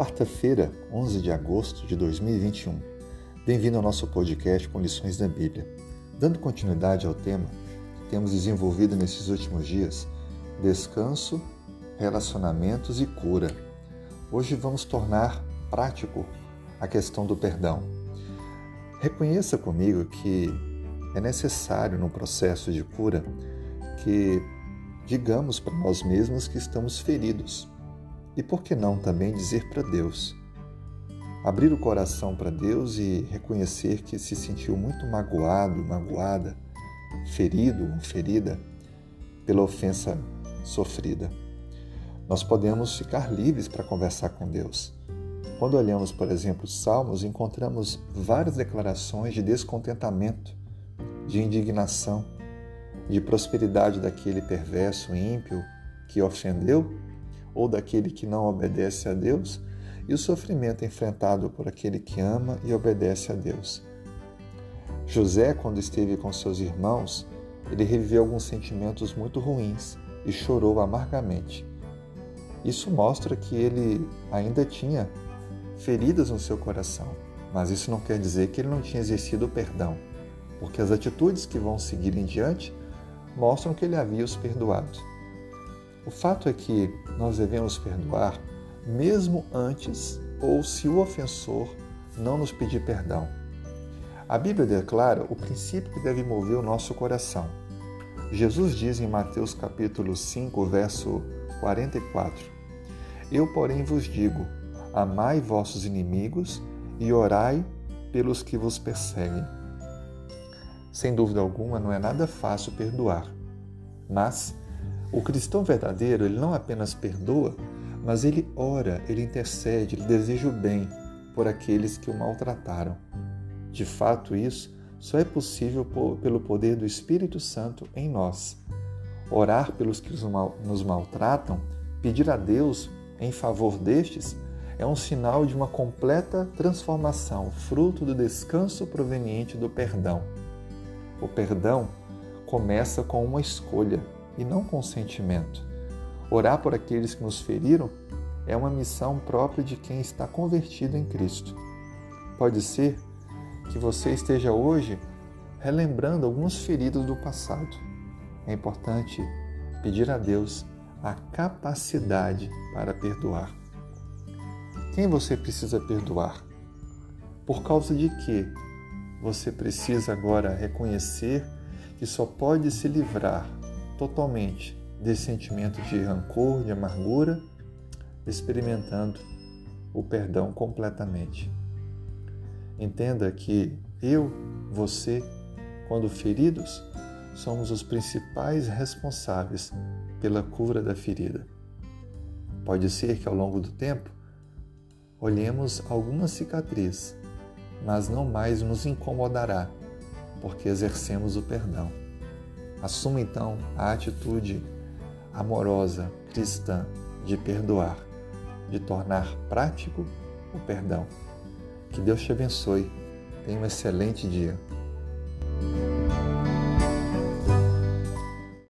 quarta-feira, 11 de agosto de 2021. Bem-vindo ao nosso podcast com lições da Bíblia. Dando continuidade ao tema que temos desenvolvido nesses últimos dias, descanso, relacionamentos e cura. Hoje vamos tornar prático a questão do perdão. Reconheça comigo que é necessário no processo de cura que digamos para nós mesmos que estamos feridos e por que não também dizer para Deus? Abrir o coração para Deus e reconhecer que se sentiu muito magoado, magoada, ferido ou ferida pela ofensa sofrida. Nós podemos ficar livres para conversar com Deus. Quando olhamos, por exemplo, os Salmos, encontramos várias declarações de descontentamento, de indignação, de prosperidade daquele perverso, ímpio que ofendeu ou daquele que não obedece a Deus, e o sofrimento enfrentado por aquele que ama e obedece a Deus. José, quando esteve com seus irmãos, ele reviveu alguns sentimentos muito ruins e chorou amargamente. Isso mostra que ele ainda tinha feridas no seu coração, mas isso não quer dizer que ele não tinha exercido o perdão, porque as atitudes que vão seguir em diante mostram que ele havia os perdoado. O fato é que nós devemos perdoar mesmo antes ou se o ofensor não nos pedir perdão. A Bíblia declara o princípio que deve mover o nosso coração. Jesus diz em Mateus capítulo 5, verso 44: Eu, porém, vos digo: amai vossos inimigos e orai pelos que vos perseguem. Sem dúvida alguma, não é nada fácil perdoar, mas o cristão verdadeiro, ele não apenas perdoa, mas ele ora, ele intercede, ele deseja o bem por aqueles que o maltrataram. De fato, isso só é possível pelo poder do Espírito Santo em nós. Orar pelos que nos maltratam, pedir a Deus em favor destes, é um sinal de uma completa transformação, fruto do descanso proveniente do perdão. O perdão começa com uma escolha e não consentimento. Orar por aqueles que nos feriram é uma missão própria de quem está convertido em Cristo. Pode ser que você esteja hoje relembrando alguns feridos do passado. É importante pedir a Deus a capacidade para perdoar. Quem você precisa perdoar? Por causa de que você precisa agora reconhecer que só pode se livrar totalmente desse sentimento de rancor, de amargura, experimentando o perdão completamente. Entenda que eu, você, quando feridos, somos os principais responsáveis pela cura da ferida. Pode ser que ao longo do tempo olhemos alguma cicatriz, mas não mais nos incomodará, porque exercemos o perdão. Assuma então a atitude amorosa cristã de perdoar, de tornar prático o perdão. Que Deus te abençoe. Tenha um excelente dia.